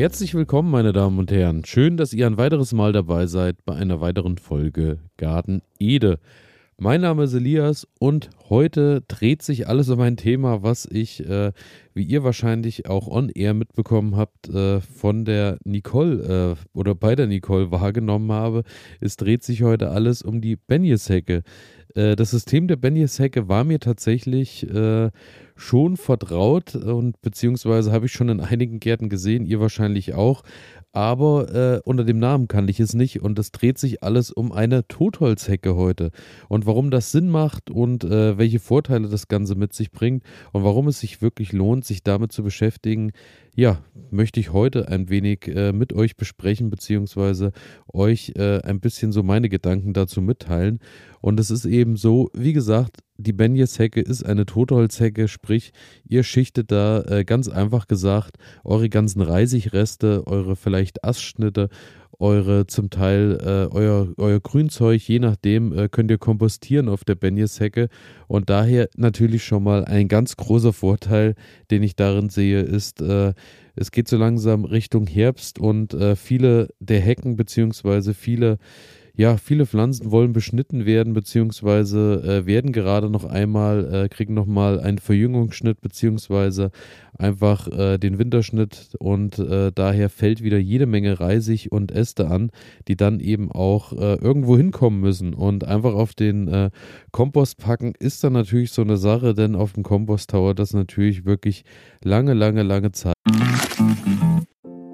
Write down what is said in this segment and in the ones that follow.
Herzlich willkommen, meine Damen und Herren. Schön, dass ihr ein weiteres Mal dabei seid bei einer weiteren Folge Garten Ede. Mein Name ist Elias und heute dreht sich alles um ein Thema, was ich, äh, wie ihr wahrscheinlich auch on-air mitbekommen habt, äh, von der Nicole äh, oder bei der Nicole wahrgenommen habe. Es dreht sich heute alles um die Benjeshecke. Äh, das System der Benjeshecke war mir tatsächlich äh, schon vertraut und beziehungsweise habe ich schon in einigen Gärten gesehen, ihr wahrscheinlich auch aber äh, unter dem Namen kannte ich es nicht und es dreht sich alles um eine Totholzhecke heute. Und warum das Sinn macht und äh, welche Vorteile das Ganze mit sich bringt und warum es sich wirklich lohnt, sich damit zu beschäftigen, ja, möchte ich heute ein wenig äh, mit euch besprechen, beziehungsweise euch äh, ein bisschen so meine Gedanken dazu mitteilen. Und es ist eben so, wie gesagt, die Benjes-Hecke ist eine Totholzhecke, sprich, ihr schichtet da äh, ganz einfach gesagt eure ganzen Reisigreste, eure vielleicht Astschnitte, eure zum Teil äh, euer, euer Grünzeug, je nachdem, äh, könnt ihr kompostieren auf der Benjes-Hecke. Und daher natürlich schon mal ein ganz großer Vorteil, den ich darin sehe, ist, äh, es geht so langsam Richtung Herbst und äh, viele der Hecken beziehungsweise viele ja, viele Pflanzen wollen beschnitten werden, beziehungsweise äh, werden gerade noch einmal, äh, kriegen nochmal einen Verjüngungsschnitt, beziehungsweise einfach äh, den Winterschnitt und äh, daher fällt wieder jede Menge Reisig und Äste an, die dann eben auch äh, irgendwo hinkommen müssen und einfach auf den äh, Kompost packen ist dann natürlich so eine Sache, denn auf dem Kompost dauert das natürlich wirklich lange, lange, lange Zeit.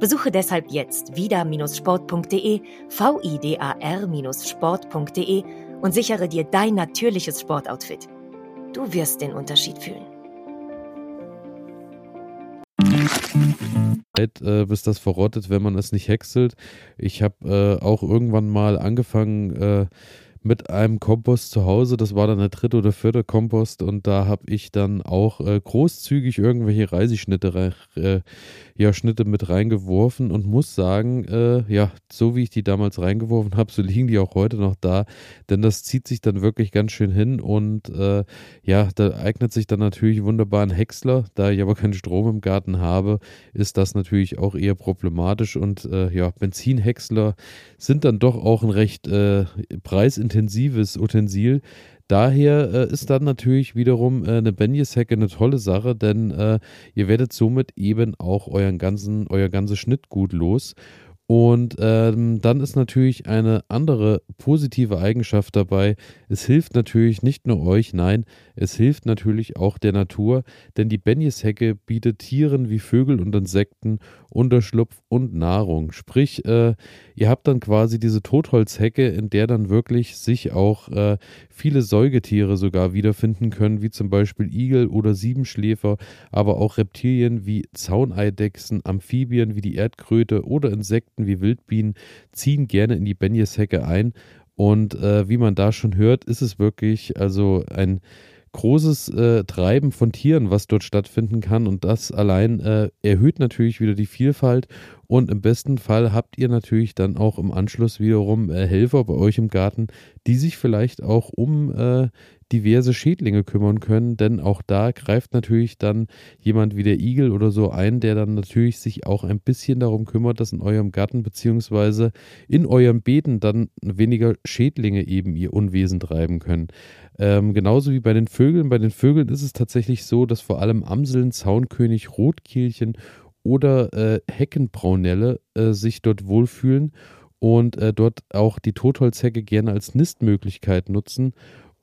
Besuche deshalb jetzt vida-sport.de, vidar-sport.de und sichere dir dein natürliches Sportoutfit. Du wirst den Unterschied fühlen. Äh, bis das verrottet, wenn man es nicht häckselt. Ich habe äh, auch irgendwann mal angefangen, äh, mit einem Kompost zu Hause. Das war dann der dritte oder vierte Kompost und da habe ich dann auch äh, großzügig irgendwelche Reisischnitte äh, ja, Schnitte mit reingeworfen und muss sagen, äh, ja, so wie ich die damals reingeworfen habe, so liegen die auch heute noch da, denn das zieht sich dann wirklich ganz schön hin und äh, ja, da eignet sich dann natürlich wunderbar ein Häcksler. Da ich aber keinen Strom im Garten habe, ist das natürlich auch eher problematisch und äh, ja, Benzinhäcksler sind dann doch auch ein recht äh, preisintensives Utensil. Daher äh, ist dann natürlich wiederum äh, eine Benjes-Hecke eine tolle Sache, denn äh, ihr werdet somit eben auch euren ganzen, euer ganzes Schnittgut los. Und ähm, dann ist natürlich eine andere positive Eigenschaft dabei. Es hilft natürlich nicht nur euch, nein, es hilft natürlich auch der Natur, denn die Benjeshecke bietet Tieren wie Vögel und Insekten Unterschlupf und Nahrung. Sprich, äh, ihr habt dann quasi diese Totholzhecke, in der dann wirklich sich auch äh, viele Säugetiere sogar wiederfinden können, wie zum Beispiel Igel oder Siebenschläfer, aber auch Reptilien wie Zauneidechsen, Amphibien wie die Erdkröte oder Insekten wie Wildbienen ziehen gerne in die Benjeshecke ein. Und äh, wie man da schon hört, ist es wirklich also ein großes äh, Treiben von Tieren, was dort stattfinden kann. Und das allein äh, erhöht natürlich wieder die Vielfalt. Und im besten Fall habt ihr natürlich dann auch im Anschluss wiederum äh, Helfer bei euch im Garten, die sich vielleicht auch um äh, diverse Schädlinge kümmern können, denn auch da greift natürlich dann jemand wie der Igel oder so ein, der dann natürlich sich auch ein bisschen darum kümmert, dass in eurem Garten beziehungsweise in euren Beeten dann weniger Schädlinge eben ihr Unwesen treiben können. Ähm, genauso wie bei den Vögeln. Bei den Vögeln ist es tatsächlich so, dass vor allem Amseln, Zaunkönig, Rotkehlchen oder äh, Heckenbraunelle äh, sich dort wohlfühlen und äh, dort auch die Totholzhecke gerne als Nistmöglichkeit nutzen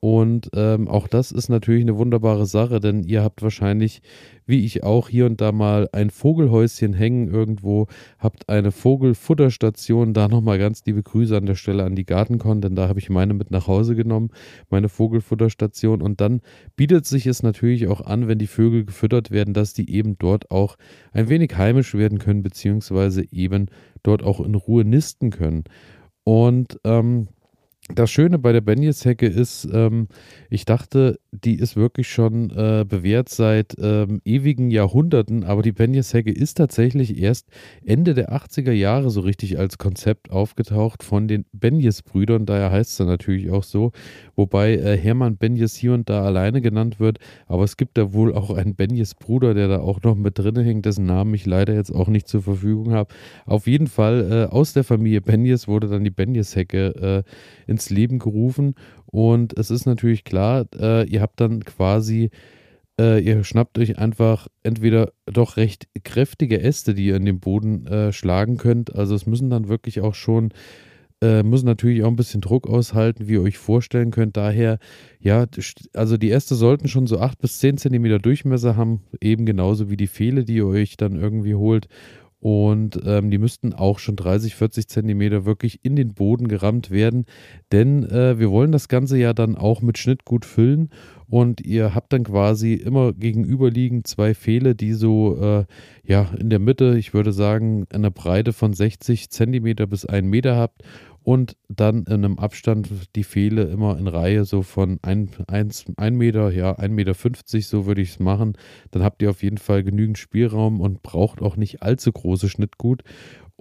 Und ähm, auch das ist natürlich eine wunderbare Sache, denn ihr habt wahrscheinlich, wie ich auch, hier und da mal ein Vogelhäuschen hängen irgendwo, habt eine Vogelfutterstation. Da nochmal ganz liebe Grüße an der Stelle an die Gartenkon, denn da habe ich meine mit nach Hause genommen, meine Vogelfutterstation. Und dann bietet sich es natürlich auch an, wenn die Vögel gefüttert werden, dass die eben dort auch ein wenig heimisch werden können, beziehungsweise eben dort auch in Ruhe nisten können. Und ähm, das Schöne bei der Benjes-Hecke ist, ähm, ich dachte, die ist wirklich schon äh, bewährt seit ähm, ewigen Jahrhunderten, aber die Benjes-Hecke ist tatsächlich erst Ende der 80er Jahre so richtig als Konzept aufgetaucht von den Benjes-Brüdern, daher heißt es natürlich auch so, wobei äh, Hermann Benjes hier und da alleine genannt wird, aber es gibt da wohl auch einen Benjes-Bruder, der da auch noch mit drin hängt, dessen Namen ich leider jetzt auch nicht zur Verfügung habe. Auf jeden Fall äh, aus der Familie Benjes wurde dann die Benjes-Hecke äh, ins Leben gerufen. Und es ist natürlich klar, äh, ihr habt dann quasi, äh, ihr schnappt euch einfach entweder doch recht kräftige Äste, die ihr in den Boden äh, schlagen könnt. Also es müssen dann wirklich auch schon äh, müssen natürlich auch ein bisschen Druck aushalten, wie ihr euch vorstellen könnt. Daher, ja, also die Äste sollten schon so 8 bis 10 Zentimeter Durchmesser haben, eben genauso wie die Pfähle, die ihr euch dann irgendwie holt. Und ähm, die müssten auch schon 30, 40 Zentimeter wirklich in den Boden gerammt werden. Denn äh, wir wollen das Ganze ja dann auch mit Schnittgut füllen. Und ihr habt dann quasi immer gegenüberliegend zwei Pfähle, die so äh, ja in der Mitte, ich würde sagen, eine Breite von 60 Zentimeter bis 1 Meter habt und dann in einem Abstand die Pfähle immer in Reihe so von 1 Meter, ja, 1,50 Meter, so würde ich es machen. Dann habt ihr auf jeden Fall genügend Spielraum und braucht auch nicht allzu große Schnittgut.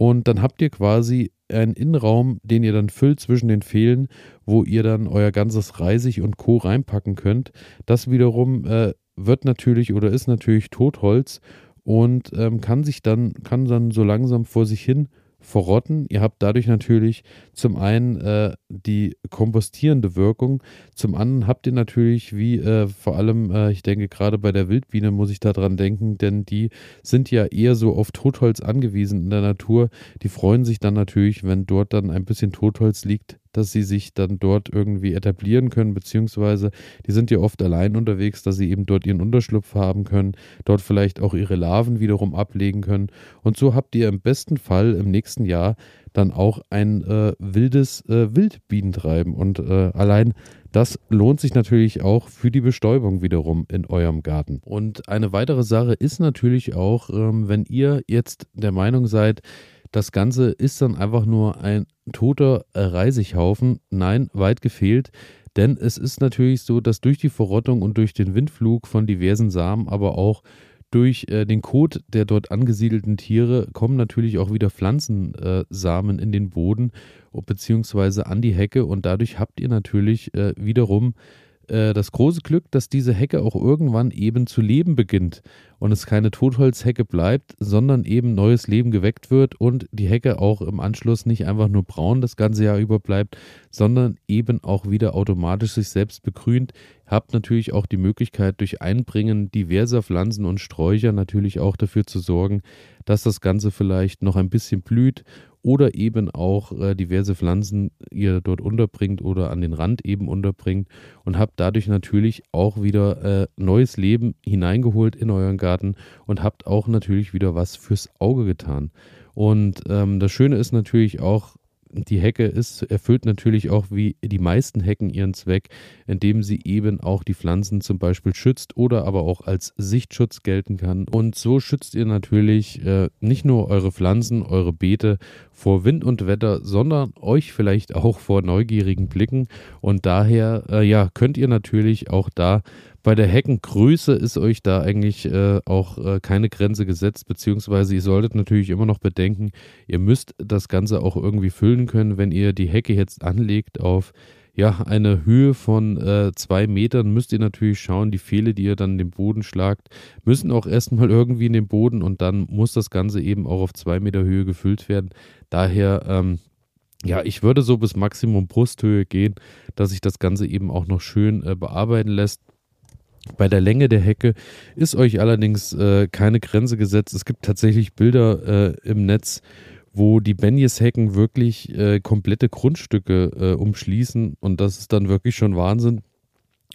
Und dann habt ihr quasi einen Innenraum, den ihr dann füllt zwischen den Pfählen, wo ihr dann euer ganzes Reisig und Co. reinpacken könnt. Das wiederum äh, wird natürlich oder ist natürlich Totholz und ähm, kann sich dann, kann dann so langsam vor sich hin verrotten. Ihr habt dadurch natürlich zum einen äh, die kompostierende Wirkung, zum anderen habt ihr natürlich, wie äh, vor allem, äh, ich denke gerade bei der Wildbiene muss ich daran denken, denn die sind ja eher so auf Totholz angewiesen in der Natur. Die freuen sich dann natürlich, wenn dort dann ein bisschen Totholz liegt, dass sie sich dann dort irgendwie etablieren können, beziehungsweise die sind ja oft allein unterwegs, dass sie eben dort ihren Unterschlupf haben können, dort vielleicht auch ihre Larven wiederum ablegen können. Und so habt ihr im besten Fall im nächsten Jahr dann auch ein äh, wildes äh, Wildbienentreiben. Und äh, allein das lohnt sich natürlich auch für die Bestäubung wiederum in eurem Garten. Und eine weitere Sache ist natürlich auch, ähm, wenn ihr jetzt der Meinung seid, das Ganze ist dann einfach nur ein toter Reisighaufen. Nein, weit gefehlt. Denn es ist natürlich so, dass durch die Verrottung und durch den Windflug von diversen Samen, aber auch durch äh, den Kot der dort angesiedelten Tiere kommen natürlich auch wieder Pflanzensamen äh, in den Boden beziehungsweise an die Hecke und dadurch habt ihr natürlich äh, wiederum äh, das große Glück, dass diese Hecke auch irgendwann eben zu leben beginnt und es keine Totholzhecke bleibt, sondern eben neues Leben geweckt wird und die Hecke auch im Anschluss nicht einfach nur braun das ganze Jahr über bleibt, sondern eben auch wieder automatisch sich selbst begrünt. Habt natürlich auch die Möglichkeit, durch Einbringen diverser Pflanzen und Sträucher natürlich auch dafür zu sorgen, dass das Ganze vielleicht noch ein bisschen blüht oder eben auch äh, diverse Pflanzen ihr dort unterbringt oder an den Rand eben unterbringt und habt dadurch natürlich auch wieder äh, neues Leben hineingeholt in euren Garten und habt auch natürlich wieder was fürs Auge getan. Und ähm, das Schöne ist natürlich auch, die Hecke ist, erfüllt natürlich auch wie die meisten Hecken ihren Zweck, indem sie eben auch die Pflanzen zum Beispiel schützt oder aber auch als Sichtschutz gelten kann. Und so schützt ihr natürlich äh, nicht nur eure Pflanzen, eure Beete vor Wind und Wetter, sondern euch vielleicht auch vor neugierigen Blicken. Und daher, äh, ja, könnt ihr natürlich auch da bei der Heckengröße ist euch da eigentlich äh, auch äh, keine Grenze gesetzt, beziehungsweise ihr solltet natürlich immer noch bedenken, ihr müsst das Ganze auch irgendwie füllen können, wenn ihr die Hecke jetzt anlegt auf ja, eine Höhe von äh, zwei Metern müsst ihr natürlich schauen, die Pfähle, die ihr dann in den Boden schlagt, müssen auch erstmal irgendwie in den Boden und dann muss das Ganze eben auch auf zwei Meter Höhe gefüllt werden. Daher, ähm, ja, ich würde so bis Maximum Brusthöhe gehen, dass sich das Ganze eben auch noch schön äh, bearbeiten lässt. Bei der Länge der Hecke ist euch allerdings äh, keine Grenze gesetzt. Es gibt tatsächlich Bilder äh, im Netz, wo die Benjes-Hecken wirklich äh, komplette Grundstücke äh, umschließen und das ist dann wirklich schon Wahnsinn.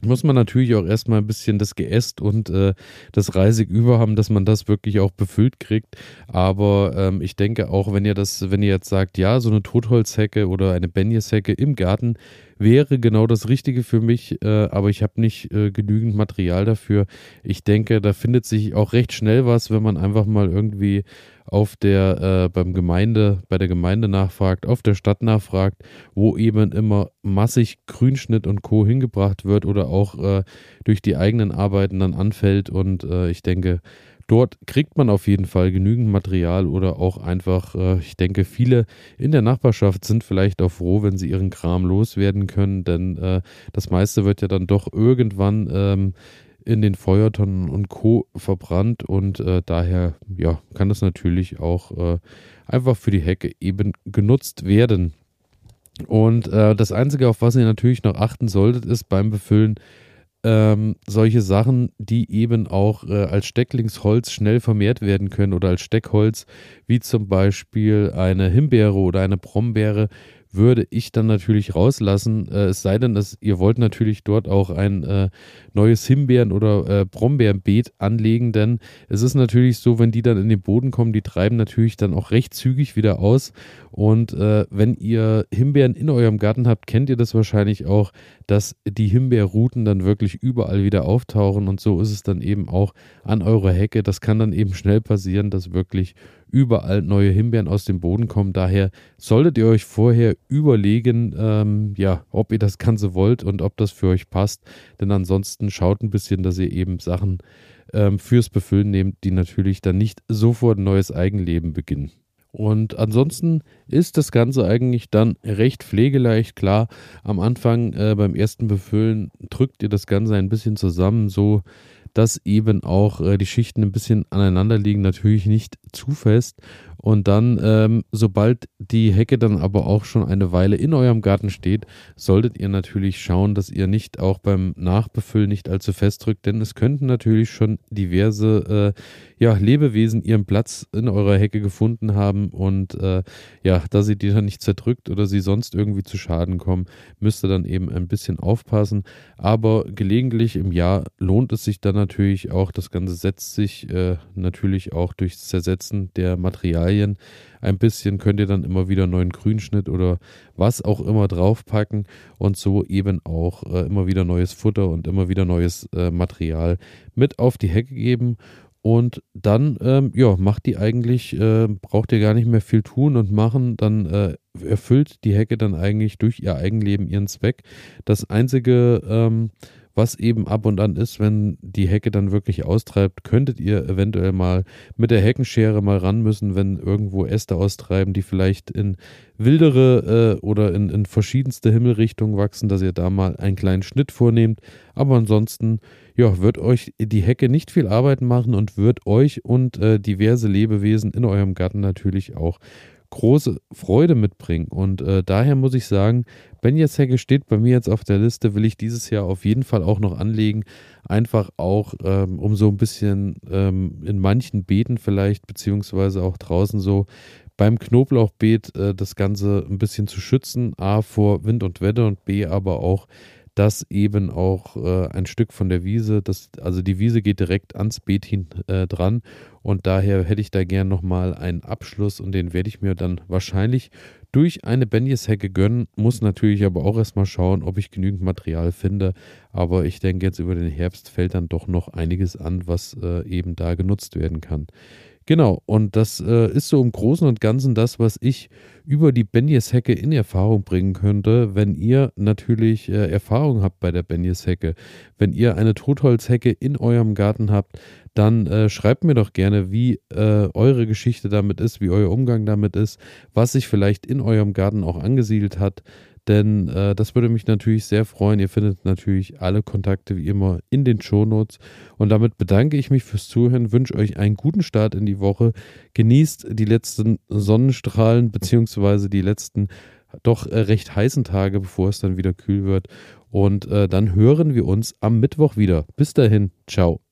muss man natürlich auch erstmal ein bisschen das Geäst und äh, das Reisig über haben, dass man das wirklich auch befüllt kriegt. Aber ähm, ich denke auch, wenn ihr das, wenn ihr jetzt sagt, ja, so eine Totholzhecke oder eine Benjeshecke im Garten wäre genau das Richtige für mich, äh, aber ich habe nicht äh, genügend Material dafür. Ich denke, da findet sich auch recht schnell was, wenn man einfach mal irgendwie auf der äh, beim Gemeinde, bei der Gemeinde nachfragt, auf der Stadt nachfragt, wo eben immer massig Grünschnitt und Co. hingebracht wird oder auch äh, durch die eigenen Arbeiten dann anfällt. Und äh, ich denke, dort kriegt man auf jeden Fall genügend Material oder auch einfach, äh, ich denke, viele in der Nachbarschaft sind vielleicht auch froh, wenn sie ihren Kram loswerden können, denn äh, das meiste wird ja dann doch irgendwann ähm, in den Feuertonnen und Co. verbrannt und äh, daher ja, kann das natürlich auch äh, einfach für die Hecke eben genutzt werden. Und äh, das Einzige, auf was ihr natürlich noch achten solltet, ist beim Befüllen ähm, solche Sachen, die eben auch äh, als Stecklingsholz schnell vermehrt werden können oder als Steckholz, wie zum Beispiel eine Himbeere oder eine Brombeere, würde ich dann natürlich rauslassen. Äh, es sei denn, dass ihr wollt natürlich dort auch ein äh, neues Himbeeren- oder äh, Brombeerenbeet anlegen, denn es ist natürlich so, wenn die dann in den Boden kommen, die treiben natürlich dann auch recht zügig wieder aus. Und äh, wenn ihr Himbeeren in eurem Garten habt, kennt ihr das wahrscheinlich auch, dass die Himbeerruten dann wirklich überall wieder auftauchen. Und so ist es dann eben auch an eurer Hecke. Das kann dann eben schnell passieren, dass wirklich überall neue Himbeeren aus dem Boden kommen. Daher solltet ihr euch vorher überlegen, ähm, ja, ob ihr das Ganze wollt und ob das für euch passt. Denn ansonsten schaut ein bisschen, dass ihr eben Sachen ähm, fürs Befüllen nehmt, die natürlich dann nicht sofort ein neues Eigenleben beginnen. Und ansonsten ist das Ganze eigentlich dann recht pflegeleicht. Klar, am Anfang äh, beim ersten Befüllen drückt ihr das Ganze ein bisschen zusammen, so dass eben auch äh, die Schichten ein bisschen aneinander liegen, natürlich nicht zu fest. Und dann, ähm, sobald die Hecke dann aber auch schon eine Weile in eurem Garten steht, solltet ihr natürlich schauen, dass ihr nicht auch beim Nachbefüllen nicht allzu fest drückt, denn es könnten natürlich schon diverse äh, ja, Lebewesen ihren Platz in eurer Hecke gefunden haben und äh, ja, da sie die dann nicht zerdrückt oder sie sonst irgendwie zu Schaden kommen, müsst ihr dann eben ein bisschen aufpassen. Aber gelegentlich im Jahr lohnt es sich dann natürlich auch, das Ganze setzt sich äh, natürlich auch durchs Zersetzen der Materialien ein bisschen, könnt ihr dann immer wieder neuen Grünschnitt oder was auch immer draufpacken und so eben auch äh, immer wieder neues Futter und immer wieder neues äh, Material mit auf die Hecke geben und dann, ähm, ja, macht die eigentlich, äh, braucht ihr gar nicht mehr viel tun und machen. Dann äh, erfüllt die Hecke dann eigentlich durch ihr Eigenleben ihren Zweck. Das Einzige, ähm, was eben ab und an ist, wenn die Hecke dann wirklich austreibt, könntet ihr eventuell mal mit der Heckenschere mal ran müssen, wenn irgendwo Äste austreiben, die vielleicht in wildere äh, oder in, in verschiedenste Himmelrichtungen wachsen, dass ihr da mal einen kleinen Schnitt vornehmt. Aber ansonsten, ja, wird euch die Hecke nicht viel Arbeit machen und wird euch und äh, diverse Lebewesen in eurem Garten natürlich auch große Freude mitbringen. Und äh, daher muss ich sagen, Benjes Hecke steht bei mir jetzt auf der Liste, will ich dieses Jahr auf jeden Fall auch noch anlegen. Einfach auch, ähm, um so ein bisschen ähm, in manchen Beeten vielleicht, beziehungsweise auch draußen so beim Knoblauchbeet äh, das Ganze ein bisschen zu schützen. A, vor Wind und Wetter und B, aber auch dass eben auch äh, ein Stück von der Wiese, das, also die Wiese geht direkt ans Beet hin äh, dran. Und daher hätte ich da gern nochmal einen Abschluss und den werde ich mir dann wahrscheinlich durch eine Benjeshecke gönnen, muss natürlich aber auch erstmal schauen, ob ich genügend Material finde, aber ich denke jetzt über den Herbst fällt dann doch noch einiges an, was äh, eben da genutzt werden kann. Genau, und das äh, ist so im Großen und Ganzen das, was ich über die Benjes-Hecke in Erfahrung bringen könnte, wenn ihr natürlich äh, Erfahrung habt bei der Benjes-Hecke. Wenn ihr eine Totholzhecke in eurem Garten habt, dann äh, schreibt mir doch gerne, wie äh, eure Geschichte damit ist, wie euer Umgang damit ist, was sich vielleicht in eurem Garten auch angesiedelt hat. Denn äh, das würde mich natürlich sehr freuen. Ihr findet natürlich alle Kontakte wie immer in den Shownotes. Und damit bedanke ich mich fürs Zuhören, wünsche euch einen guten Start in die Woche. Genießt die letzten Sonnenstrahlen beziehungsweise die letzten doch äh, recht heißen Tage, bevor es dann wieder kühl wird. Und äh, dann hören wir uns am Mittwoch wieder. Bis dahin, ciao.